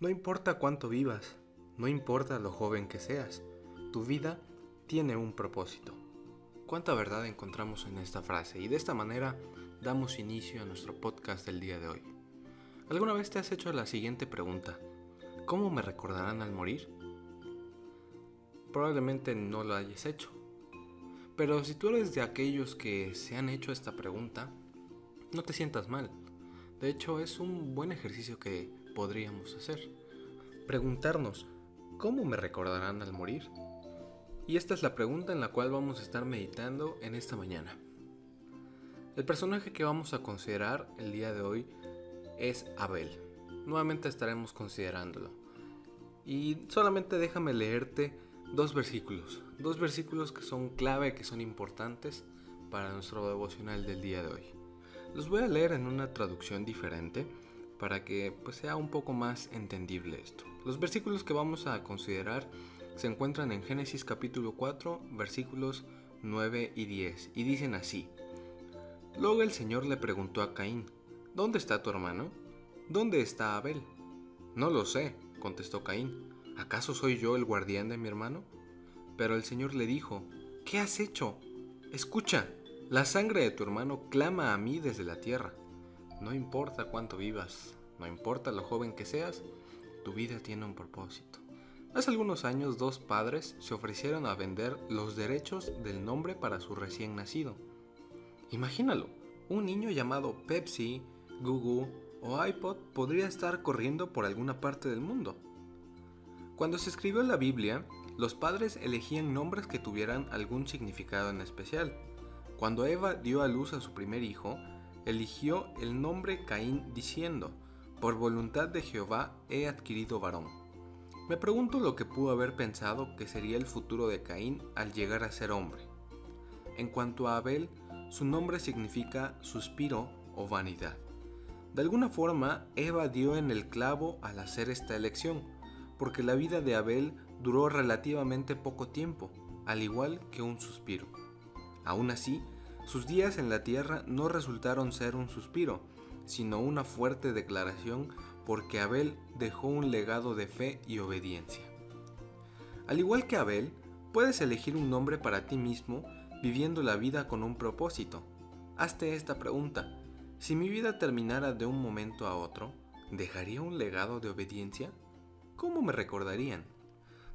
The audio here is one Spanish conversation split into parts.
No importa cuánto vivas, no importa lo joven que seas, tu vida tiene un propósito. ¿Cuánta verdad encontramos en esta frase? Y de esta manera damos inicio a nuestro podcast del día de hoy. ¿Alguna vez te has hecho la siguiente pregunta? ¿Cómo me recordarán al morir? Probablemente no lo hayas hecho. Pero si tú eres de aquellos que se han hecho esta pregunta, no te sientas mal. De hecho, es un buen ejercicio que podríamos hacer. Preguntarnos, ¿cómo me recordarán al morir? Y esta es la pregunta en la cual vamos a estar meditando en esta mañana. El personaje que vamos a considerar el día de hoy es Abel. Nuevamente estaremos considerándolo. Y solamente déjame leerte dos versículos. Dos versículos que son clave, que son importantes para nuestro devocional del día de hoy. Los voy a leer en una traducción diferente para que pues, sea un poco más entendible esto. Los versículos que vamos a considerar se encuentran en Génesis capítulo 4 versículos 9 y 10 y dicen así. Luego el Señor le preguntó a Caín, ¿Dónde está tu hermano? ¿Dónde está Abel? No lo sé, contestó Caín. ¿Acaso soy yo el guardián de mi hermano? Pero el Señor le dijo, ¿qué has hecho? Escucha, la sangre de tu hermano clama a mí desde la tierra. No importa cuánto vivas, no importa lo joven que seas, tu vida tiene un propósito. Hace algunos años dos padres se ofrecieron a vender los derechos del nombre para su recién nacido. Imagínalo, un niño llamado Pepsi, Google o iPod podría estar corriendo por alguna parte del mundo. Cuando se escribió la Biblia, los padres elegían nombres que tuvieran algún significado en especial. Cuando Eva dio a luz a su primer hijo, eligió el nombre Caín diciendo, por voluntad de Jehová he adquirido varón. Me pregunto lo que pudo haber pensado que sería el futuro de Caín al llegar a ser hombre. En cuanto a Abel, su nombre significa suspiro o vanidad. De alguna forma, Eva dio en el clavo al hacer esta elección, porque la vida de Abel duró relativamente poco tiempo, al igual que un suspiro. Aún así, sus días en la tierra no resultaron ser un suspiro, sino una fuerte declaración porque Abel dejó un legado de fe y obediencia. Al igual que Abel, puedes elegir un nombre para ti mismo viviendo la vida con un propósito. Hazte esta pregunta. Si mi vida terminara de un momento a otro, ¿dejaría un legado de obediencia? ¿Cómo me recordarían?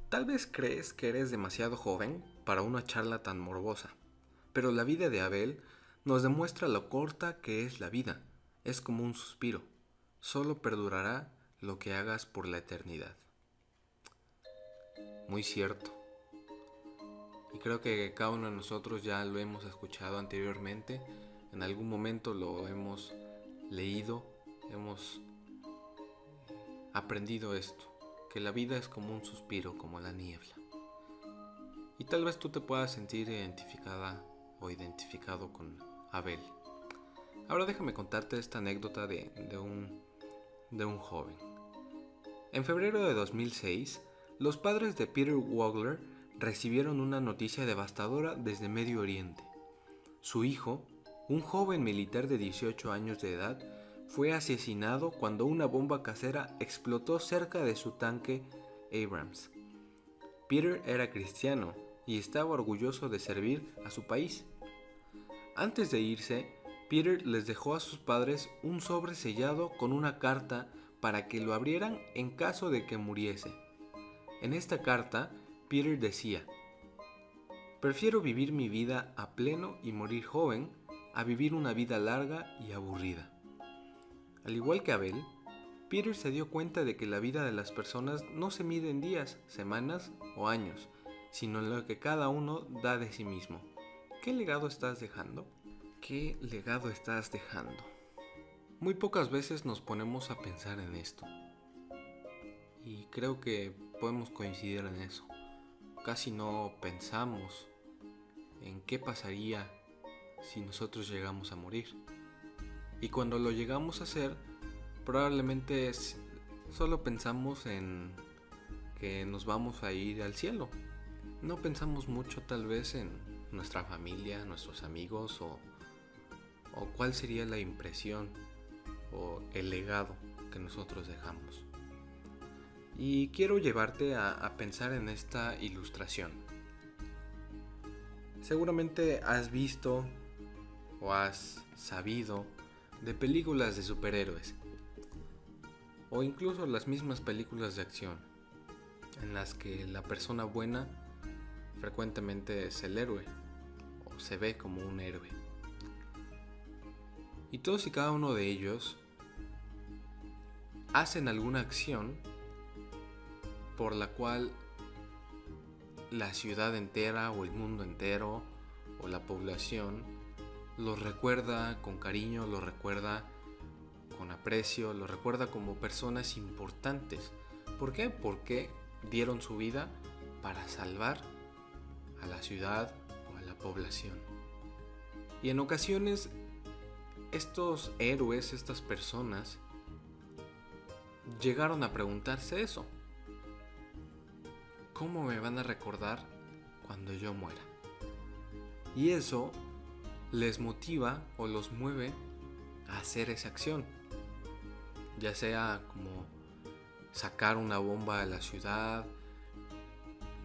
Tal vez crees que eres demasiado joven para una charla tan morbosa, pero la vida de Abel nos demuestra lo corta que es la vida. Es como un suspiro solo perdurará lo que hagas por la eternidad. Muy cierto. Y creo que cada uno de nosotros ya lo hemos escuchado anteriormente, en algún momento lo hemos leído, hemos aprendido esto, que la vida es como un suspiro, como la niebla. Y tal vez tú te puedas sentir identificada identificado con Abel. Ahora déjame contarte esta anécdota de, de un de un joven. En febrero de 2006, los padres de Peter Wagler recibieron una noticia devastadora desde Medio Oriente. Su hijo, un joven militar de 18 años de edad, fue asesinado cuando una bomba casera explotó cerca de su tanque Abrams. Peter era cristiano y estaba orgulloso de servir a su país. Antes de irse, Peter les dejó a sus padres un sobre sellado con una carta para que lo abrieran en caso de que muriese. En esta carta, Peter decía, Prefiero vivir mi vida a pleno y morir joven a vivir una vida larga y aburrida. Al igual que Abel, Peter se dio cuenta de que la vida de las personas no se mide en días, semanas o años, sino en lo que cada uno da de sí mismo. ¿Qué legado estás dejando? ¿Qué legado estás dejando? Muy pocas veces nos ponemos a pensar en esto. Y creo que podemos coincidir en eso. Casi no pensamos en qué pasaría si nosotros llegamos a morir. Y cuando lo llegamos a hacer, probablemente solo pensamos en que nos vamos a ir al cielo. No pensamos mucho tal vez en nuestra familia, nuestros amigos o o cuál sería la impresión o el legado que nosotros dejamos. Y quiero llevarte a, a pensar en esta ilustración. Seguramente has visto o has sabido de películas de superhéroes o incluso las mismas películas de acción en las que la persona buena frecuentemente es el héroe se ve como un héroe. Y todos y cada uno de ellos hacen alguna acción por la cual la ciudad entera o el mundo entero o la población los recuerda con cariño, los recuerda con aprecio, los recuerda como personas importantes. ¿Por qué? Porque dieron su vida para salvar a la ciudad la población. Y en ocasiones estos héroes, estas personas, llegaron a preguntarse eso. ¿Cómo me van a recordar cuando yo muera? Y eso les motiva o los mueve a hacer esa acción. Ya sea como sacar una bomba de la ciudad,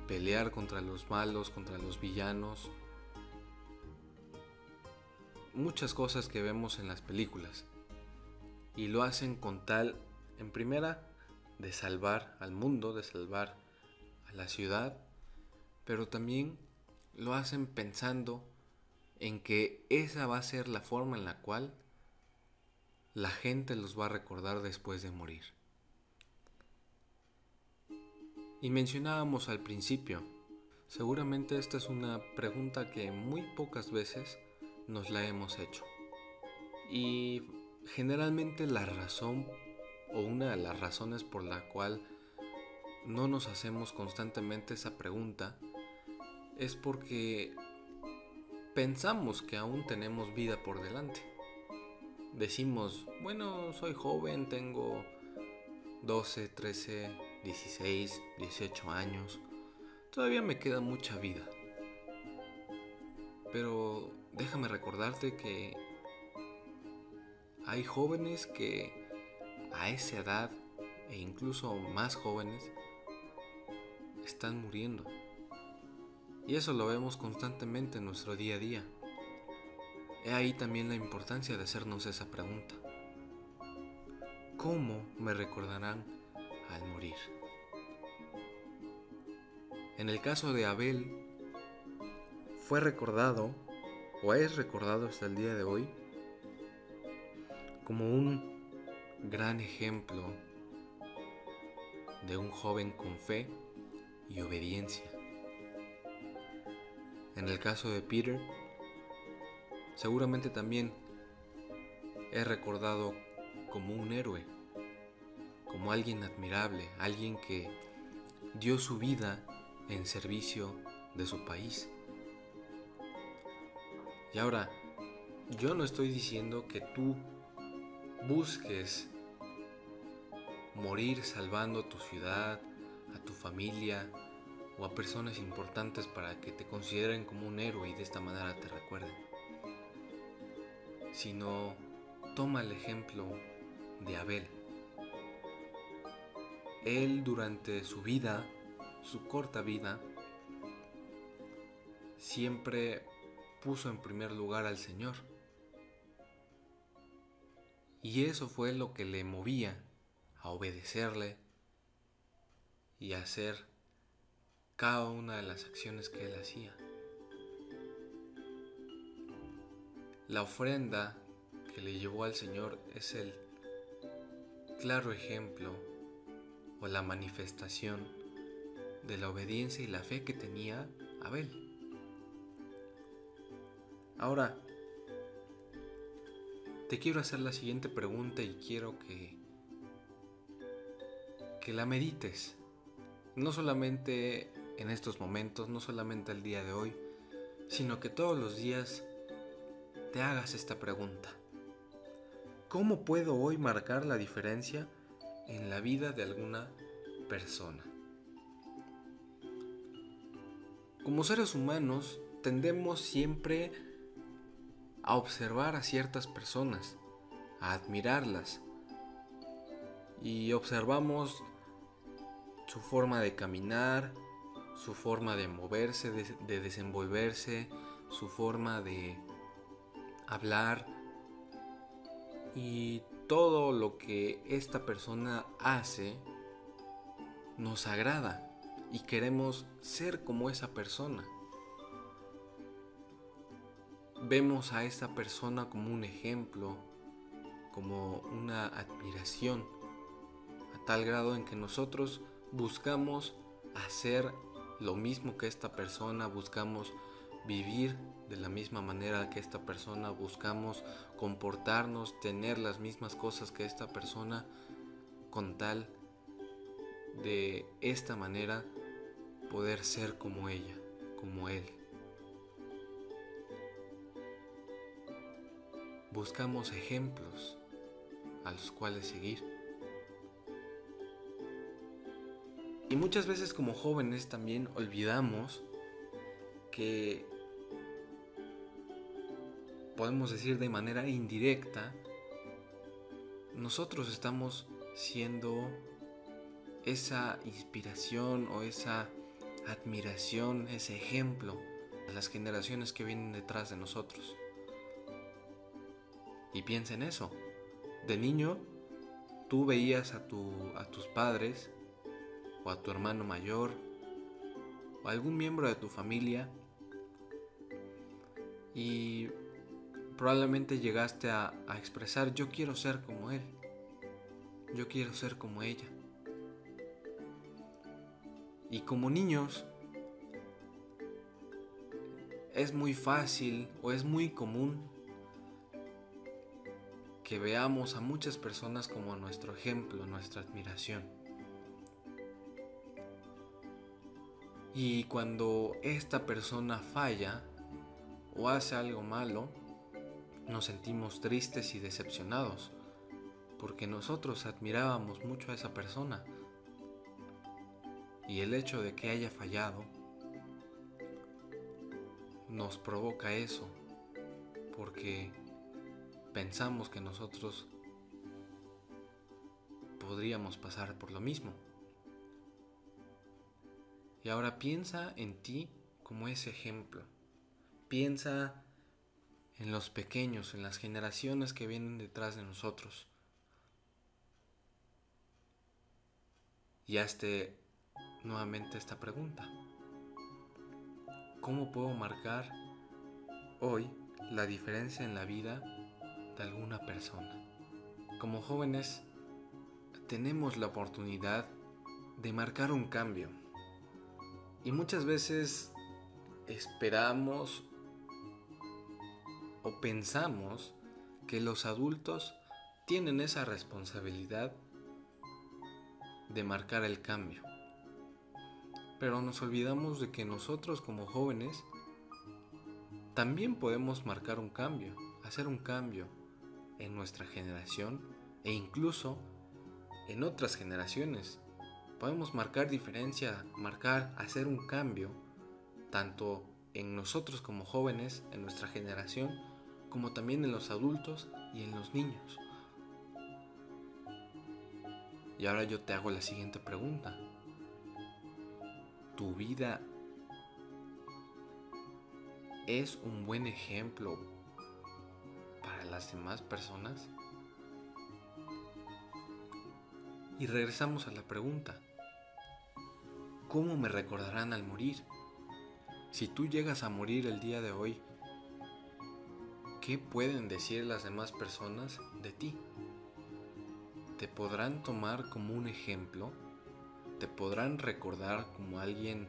pelear contra los malos, contra los villanos. Muchas cosas que vemos en las películas. Y lo hacen con tal, en primera, de salvar al mundo, de salvar a la ciudad, pero también lo hacen pensando en que esa va a ser la forma en la cual la gente los va a recordar después de morir. Y mencionábamos al principio, seguramente esta es una pregunta que muy pocas veces nos la hemos hecho. Y generalmente la razón o una de las razones por la cual no nos hacemos constantemente esa pregunta es porque pensamos que aún tenemos vida por delante. Decimos, bueno, soy joven, tengo 12, 13, 16, 18 años, todavía me queda mucha vida. Pero déjame recordarte que hay jóvenes que a esa edad e incluso más jóvenes están muriendo. Y eso lo vemos constantemente en nuestro día a día. He ahí también la importancia de hacernos esa pregunta. ¿Cómo me recordarán al morir. En el caso de Abel, fue recordado, o es recordado hasta el día de hoy, como un gran ejemplo de un joven con fe y obediencia. En el caso de Peter, seguramente también es recordado como un héroe como alguien admirable, alguien que dio su vida en servicio de su país. Y ahora, yo no estoy diciendo que tú busques morir salvando tu ciudad, a tu familia o a personas importantes para que te consideren como un héroe y de esta manera te recuerden. Sino toma el ejemplo de Abel él durante su vida, su corta vida, siempre puso en primer lugar al Señor. Y eso fue lo que le movía a obedecerle y a hacer cada una de las acciones que él hacía. La ofrenda que le llevó al Señor es el claro ejemplo o la manifestación de la obediencia y la fe que tenía Abel. Ahora, te quiero hacer la siguiente pregunta y quiero que, que la medites. No solamente en estos momentos, no solamente el día de hoy, sino que todos los días te hagas esta pregunta. ¿Cómo puedo hoy marcar la diferencia en la vida de alguna persona. Como seres humanos tendemos siempre a observar a ciertas personas, a admirarlas y observamos su forma de caminar, su forma de moverse, de, de desenvolverse, su forma de hablar y todo lo que esta persona hace nos agrada y queremos ser como esa persona. Vemos a esta persona como un ejemplo, como una admiración, a tal grado en que nosotros buscamos hacer lo mismo que esta persona, buscamos vivir de la misma manera que esta persona, buscamos comportarnos, tener las mismas cosas que esta persona, con tal de esta manera poder ser como ella, como él. Buscamos ejemplos a los cuales seguir. Y muchas veces como jóvenes también olvidamos que podemos decir de manera indirecta, nosotros estamos siendo esa inspiración o esa admiración, ese ejemplo a las generaciones que vienen detrás de nosotros. Y piensa en eso. De niño, tú veías a, tu, a tus padres o a tu hermano mayor o a algún miembro de tu familia y probablemente llegaste a, a expresar yo quiero ser como él, yo quiero ser como ella. Y como niños es muy fácil o es muy común que veamos a muchas personas como nuestro ejemplo, nuestra admiración. Y cuando esta persona falla o hace algo malo, nos sentimos tristes y decepcionados, porque nosotros admirábamos mucho a esa persona y el hecho de que haya fallado nos provoca eso, porque pensamos que nosotros podríamos pasar por lo mismo. Y ahora piensa en ti como ese ejemplo. Piensa en los pequeños, en las generaciones que vienen detrás de nosotros. Y hazte nuevamente esta pregunta. ¿Cómo puedo marcar hoy la diferencia en la vida de alguna persona? Como jóvenes tenemos la oportunidad de marcar un cambio. Y muchas veces esperamos o pensamos que los adultos tienen esa responsabilidad de marcar el cambio pero nos olvidamos de que nosotros como jóvenes también podemos marcar un cambio, hacer un cambio en nuestra generación e incluso en otras generaciones. Podemos marcar diferencia, marcar, hacer un cambio, tanto en nosotros como jóvenes, en nuestra generación, como también en los adultos y en los niños. Y ahora yo te hago la siguiente pregunta tu vida es un buen ejemplo las demás personas? Y regresamos a la pregunta, ¿cómo me recordarán al morir? Si tú llegas a morir el día de hoy, ¿qué pueden decir las demás personas de ti? ¿Te podrán tomar como un ejemplo? te podrán recordar como alguien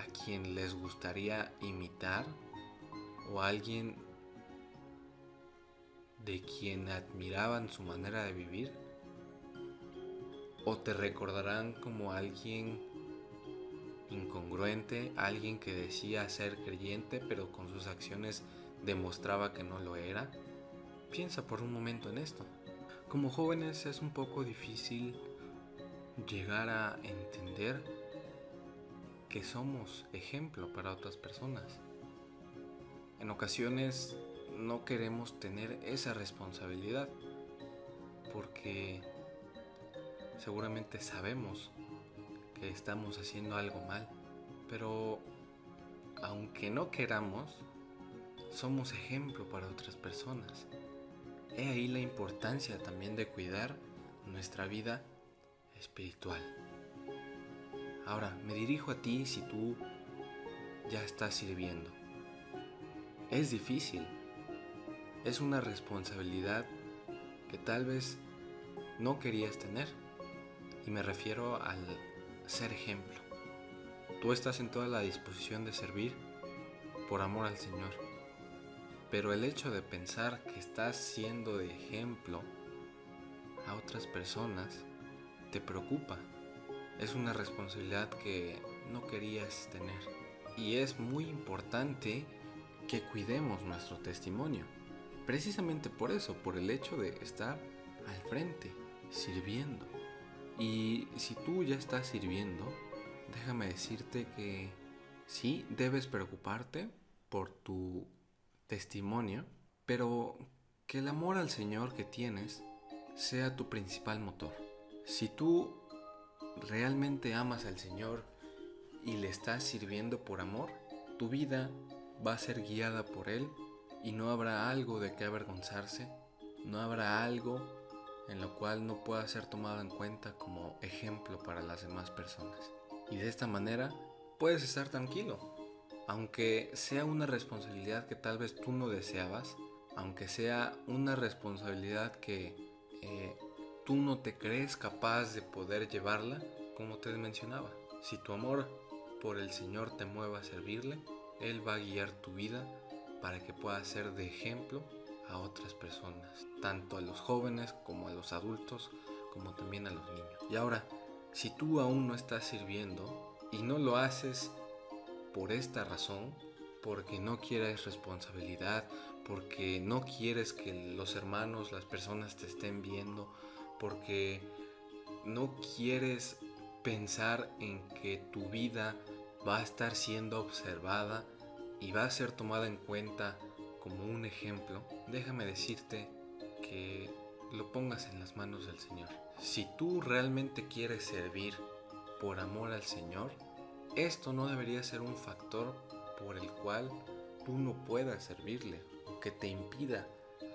a quien les gustaría imitar o alguien de quien admiraban su manera de vivir o te recordarán como alguien incongruente, alguien que decía ser creyente pero con sus acciones demostraba que no lo era. Piensa por un momento en esto. Como jóvenes es un poco difícil llegar a entender que somos ejemplo para otras personas. En ocasiones no queremos tener esa responsabilidad porque seguramente sabemos que estamos haciendo algo mal, pero aunque no queramos, somos ejemplo para otras personas. He ahí la importancia también de cuidar nuestra vida espiritual. Ahora, me dirijo a ti si tú ya estás sirviendo. Es difícil. Es una responsabilidad que tal vez no querías tener. Y me refiero al ser ejemplo. Tú estás en toda la disposición de servir por amor al Señor. Pero el hecho de pensar que estás siendo de ejemplo a otras personas te preocupa. Es una responsabilidad que no querías tener. Y es muy importante que cuidemos nuestro testimonio. Precisamente por eso, por el hecho de estar al frente, sirviendo. Y si tú ya estás sirviendo, déjame decirte que sí debes preocuparte por tu testimonio, pero que el amor al Señor que tienes sea tu principal motor. Si tú realmente amas al Señor y le estás sirviendo por amor, tu vida va a ser guiada por Él y no habrá algo de que avergonzarse, no habrá algo en lo cual no pueda ser tomado en cuenta como ejemplo para las demás personas. Y de esta manera puedes estar tranquilo, aunque sea una responsabilidad que tal vez tú no deseabas, aunque sea una responsabilidad que eh, tú no te crees capaz de poder llevarla, como te mencionaba. Si tu amor por el Señor te mueve a servirle, Él va a guiar tu vida para que puedas ser de ejemplo a otras personas, tanto a los jóvenes como a los adultos, como también a los niños. Y ahora, si tú aún no estás sirviendo y no lo haces por esta razón, porque no quieres responsabilidad, porque no quieres que los hermanos, las personas te estén viendo, porque no quieres pensar en que tu vida va a estar siendo observada y va a ser tomada en cuenta como un ejemplo, déjame decirte que lo pongas en las manos del Señor. Si tú realmente quieres servir por amor al Señor, esto no debería ser un factor por el cual tú no puedas servirle o que te impida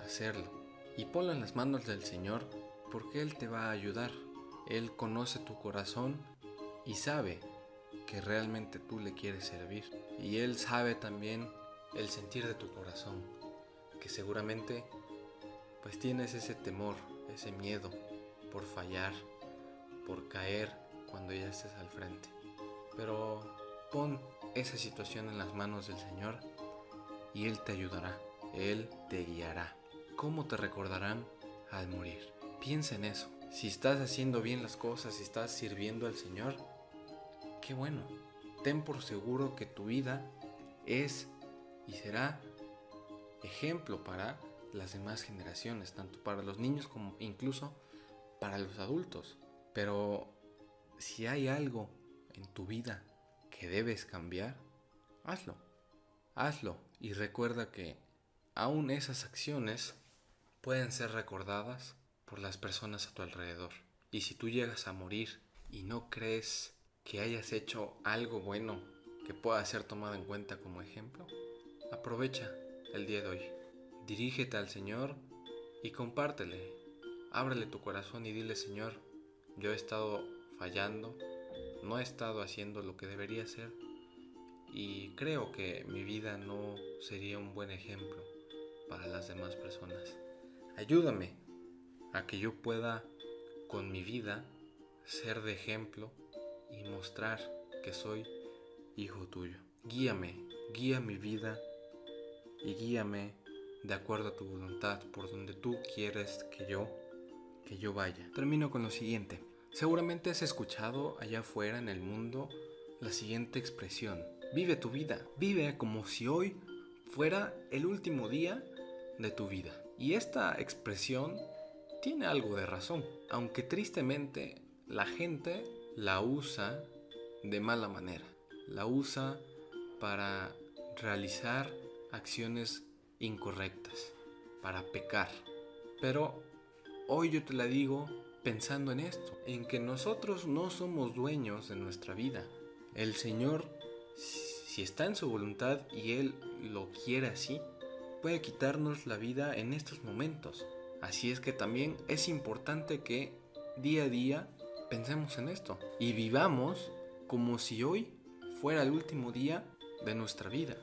hacerlo. Y ponlo en las manos del Señor porque Él te va a ayudar. Él conoce tu corazón y sabe que realmente tú le quieres servir. Y Él sabe también el sentir de tu corazón, que seguramente pues tienes ese temor, ese miedo por fallar, por caer cuando ya estés al frente. Pero pon esa situación en las manos del Señor y Él te ayudará, Él te guiará. ¿Cómo te recordarán al morir? Piensa en eso. Si estás haciendo bien las cosas, si estás sirviendo al Señor, qué bueno. Ten por seguro que tu vida es y será ejemplo para las demás generaciones, tanto para los niños como incluso para los adultos. Pero si hay algo en tu vida que debes cambiar, hazlo. Hazlo y recuerda que aún esas acciones pueden ser recordadas por las personas a tu alrededor. Y si tú llegas a morir y no crees que hayas hecho algo bueno que pueda ser tomado en cuenta como ejemplo, aprovecha el día de hoy. Dirígete al Señor y compártele. Ábrele tu corazón y dile, Señor, yo he estado fallando, no he estado haciendo lo que debería hacer y creo que mi vida no sería un buen ejemplo para las demás personas. Ayúdame a que yo pueda con mi vida ser de ejemplo y mostrar que soy hijo tuyo. Guíame, guía mi vida y guíame de acuerdo a tu voluntad por donde tú quieres que yo que yo vaya. Termino con lo siguiente. Seguramente has escuchado allá afuera en el mundo la siguiente expresión. Vive tu vida, vive como si hoy fuera el último día de tu vida. Y esta expresión tiene algo de razón, aunque tristemente la gente la usa de mala manera. La usa para realizar acciones incorrectas, para pecar. Pero hoy yo te la digo pensando en esto, en que nosotros no somos dueños de nuestra vida. El Señor, si está en su voluntad y Él lo quiere así, puede quitarnos la vida en estos momentos. Así es que también es importante que día a día pensemos en esto y vivamos como si hoy fuera el último día de nuestra vida.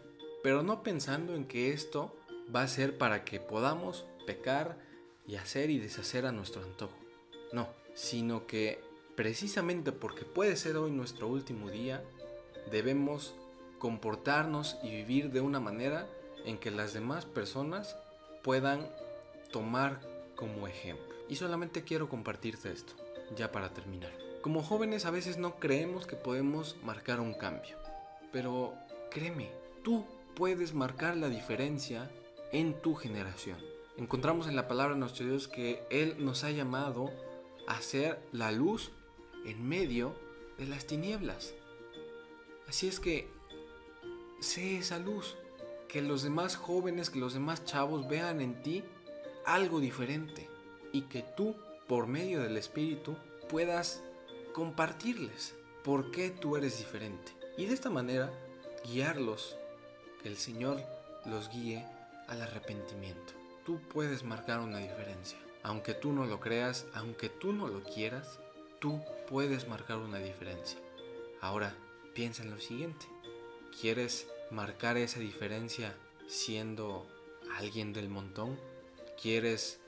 Pero no pensando en que esto va a ser para que podamos pecar y hacer y deshacer a nuestro antojo. No, sino que precisamente porque puede ser hoy nuestro último día, debemos comportarnos y vivir de una manera en que las demás personas puedan tomar como ejemplo. Y solamente quiero compartirte esto, ya para terminar. Como jóvenes a veces no creemos que podemos marcar un cambio, pero créeme, tú puedes marcar la diferencia en tu generación. Encontramos en la palabra de nuestro Dios que Él nos ha llamado a ser la luz en medio de las tinieblas. Así es que sé esa luz, que los demás jóvenes, que los demás chavos vean en ti algo diferente y que tú, por medio del Espíritu, puedas compartirles por qué tú eres diferente. Y de esta manera, guiarlos, que el Señor los guíe al arrepentimiento. Tú puedes marcar una diferencia. Aunque tú no lo creas, aunque tú no lo quieras, tú puedes marcar una diferencia. Ahora, piensa en lo siguiente. ¿Quieres marcar esa diferencia siendo alguien del montón? ¿Quieres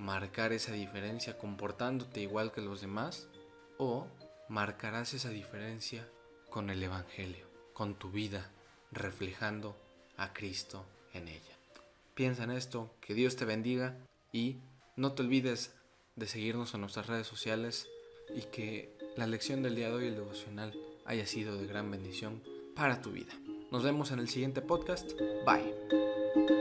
marcar esa diferencia comportándote igual que los demás? ¿O marcarás esa diferencia con el Evangelio, con tu vida, reflejando a Cristo en ella? Piensa en esto, que Dios te bendiga y no te olvides de seguirnos en nuestras redes sociales y que la lección del día de hoy, el devocional, haya sido de gran bendición para tu vida. Nos vemos en el siguiente podcast. Bye.